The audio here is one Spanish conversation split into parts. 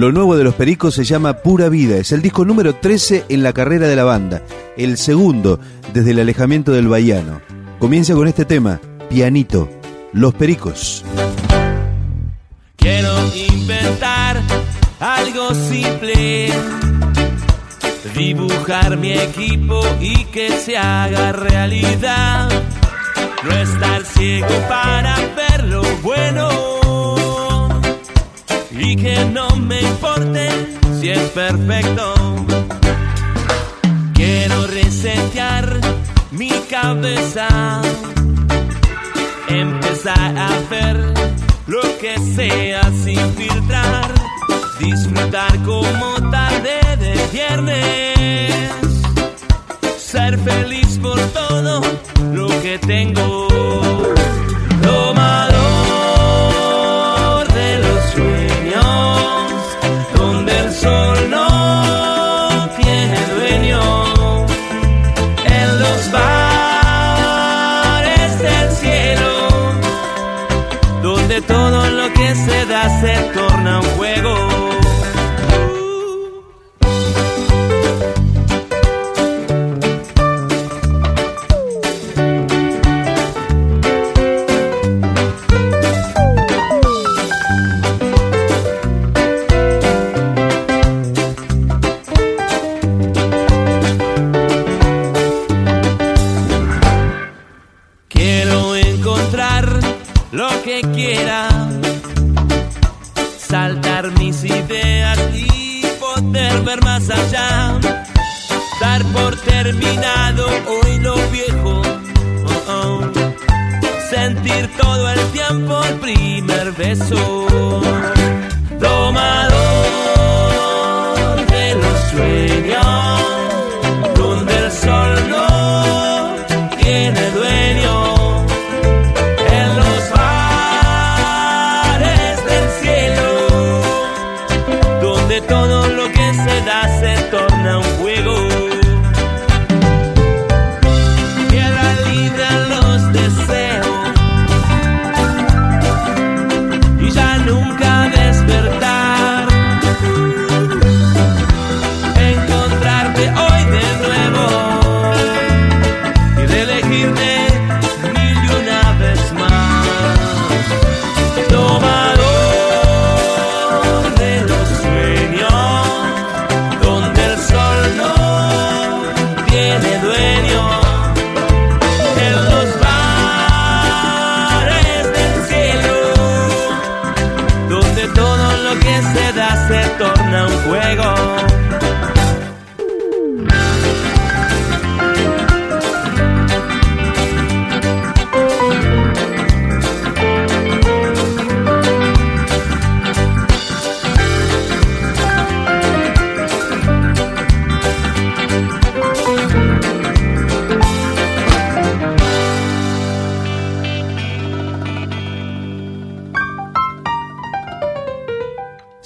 Lo nuevo de los Pericos se llama Pura Vida. Es el disco número 13 en la carrera de la banda. El segundo desde el alejamiento del Bahiano. Comienza con este tema, Pianito, Los Pericos. Quiero inventar algo simple. Dibujar mi equipo y que se haga realidad. No estar ciego para ver lo bueno y que no me importe si es perfecto. Quiero resetear mi cabeza, empezar a ver lo que sea sin filtrar, disfrutar como tarde de viernes, ser feliz por todo lo que tengo. por terminado hoy lo viejo. Oh, oh. Sentir todo el tiempo el primer beso. Tomador de los sueños, donde el sol no tiene dueño. En los bares del cielo, donde todo lo que se da se toma.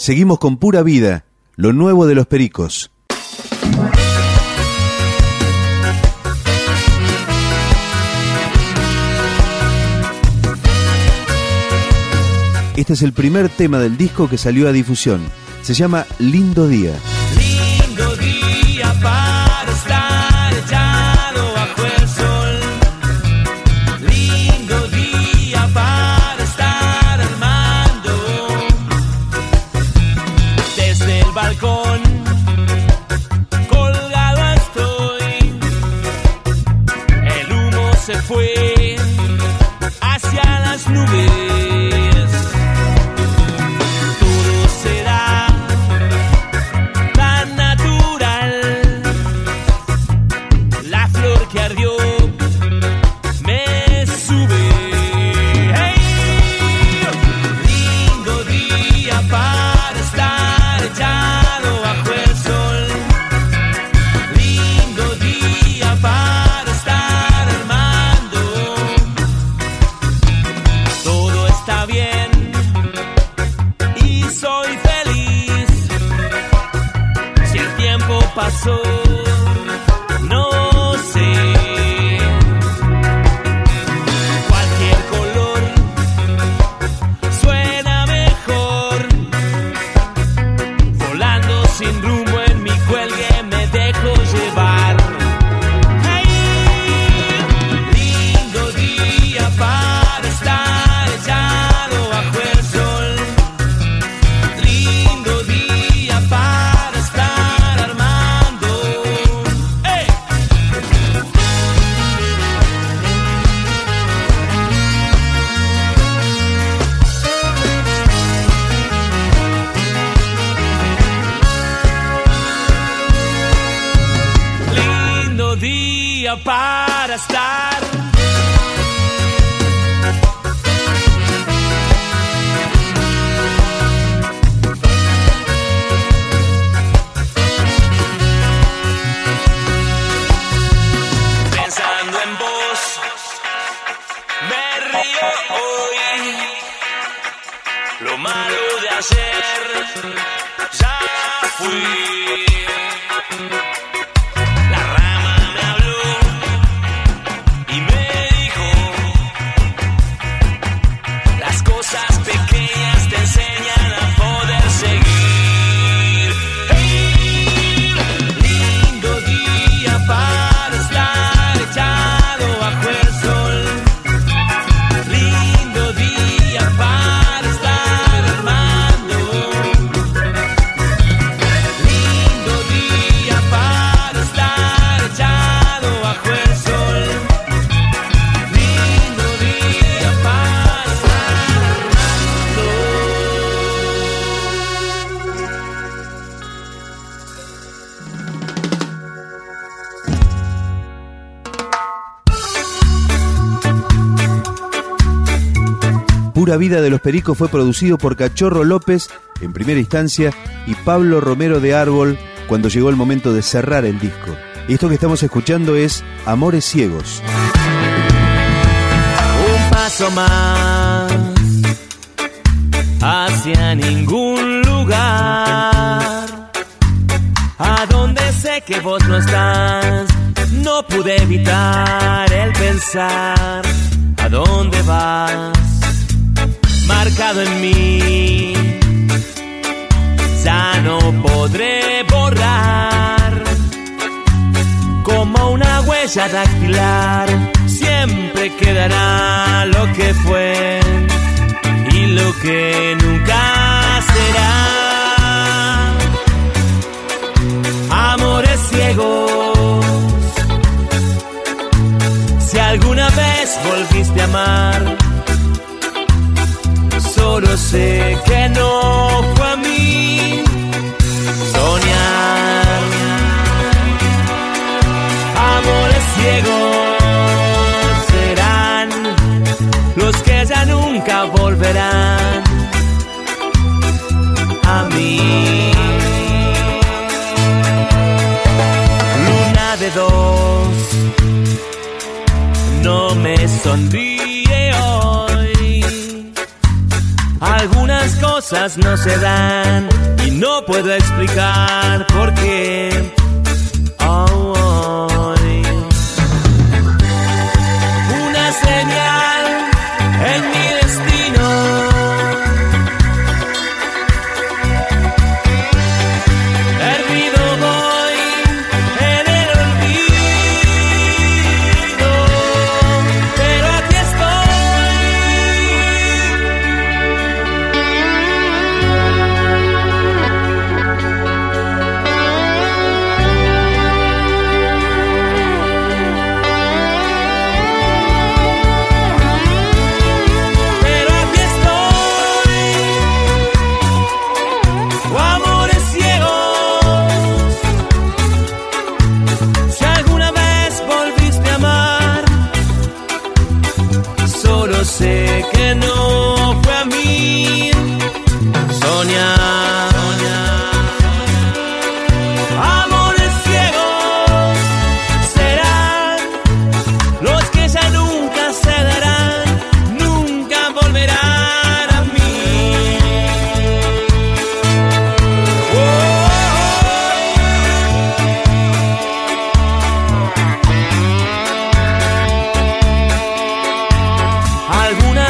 Seguimos con Pura Vida, lo nuevo de los Pericos. Este es el primer tema del disco que salió a difusión. Se llama Lindo Día. Fue para estar. Pensando en vos, me río hoy. Lo malo de ayer ya fui. Pura Vida de los Pericos fue producido por Cachorro López en primera instancia y Pablo Romero de Árbol cuando llegó el momento de cerrar el disco. Esto que estamos escuchando es Amores Ciegos. un paso más hacia ningún lugar a donde sé que vos no estás no pude evitar el pensar a dónde vas marcado en mí ya no podré borrar como una huella dactilar, siempre quedará lo que fue y lo que nunca será. Amores ciegos, si alguna vez volviste a amar, solo sé que no fue a mí. Soñar amores ciegos serán los que ya nunca volverán a mí. Luna de dos no me sonríe Algunas cosas no se dan y no puedo explicar por qué.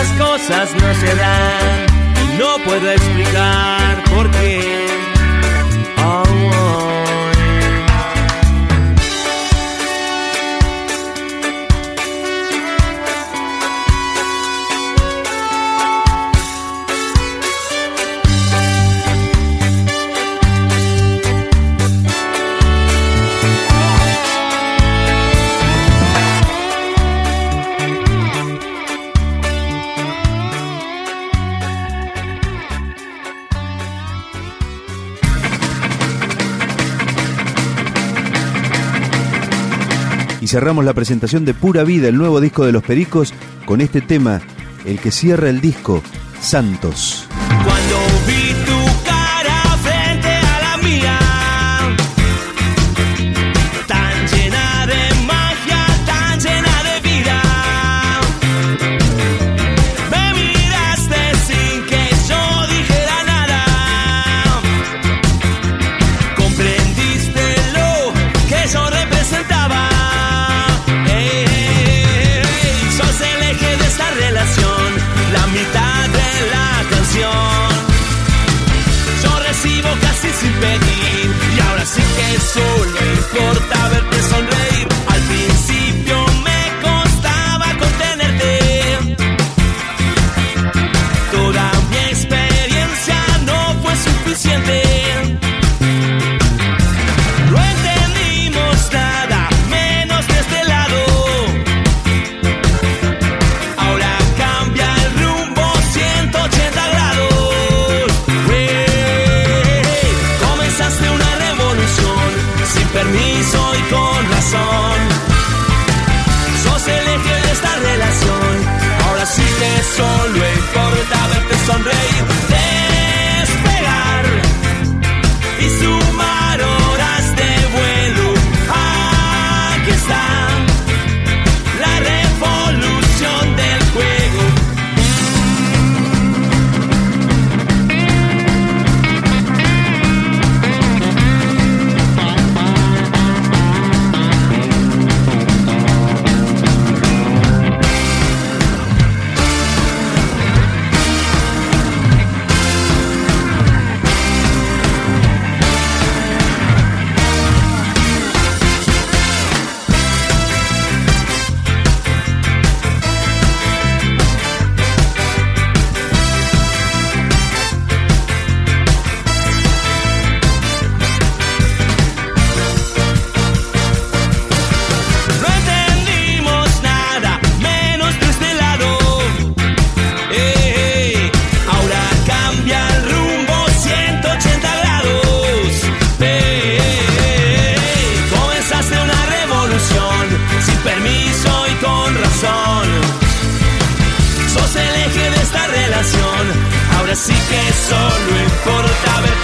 las cosas no se dan, no puedo explicar por qué. cerramos la presentación de Pura Vida, el nuevo disco de Los Pericos, con este tema, el que cierra el disco, Santos. Así que solo importa ver Solo importa verte sonreír. Así que solo importa ver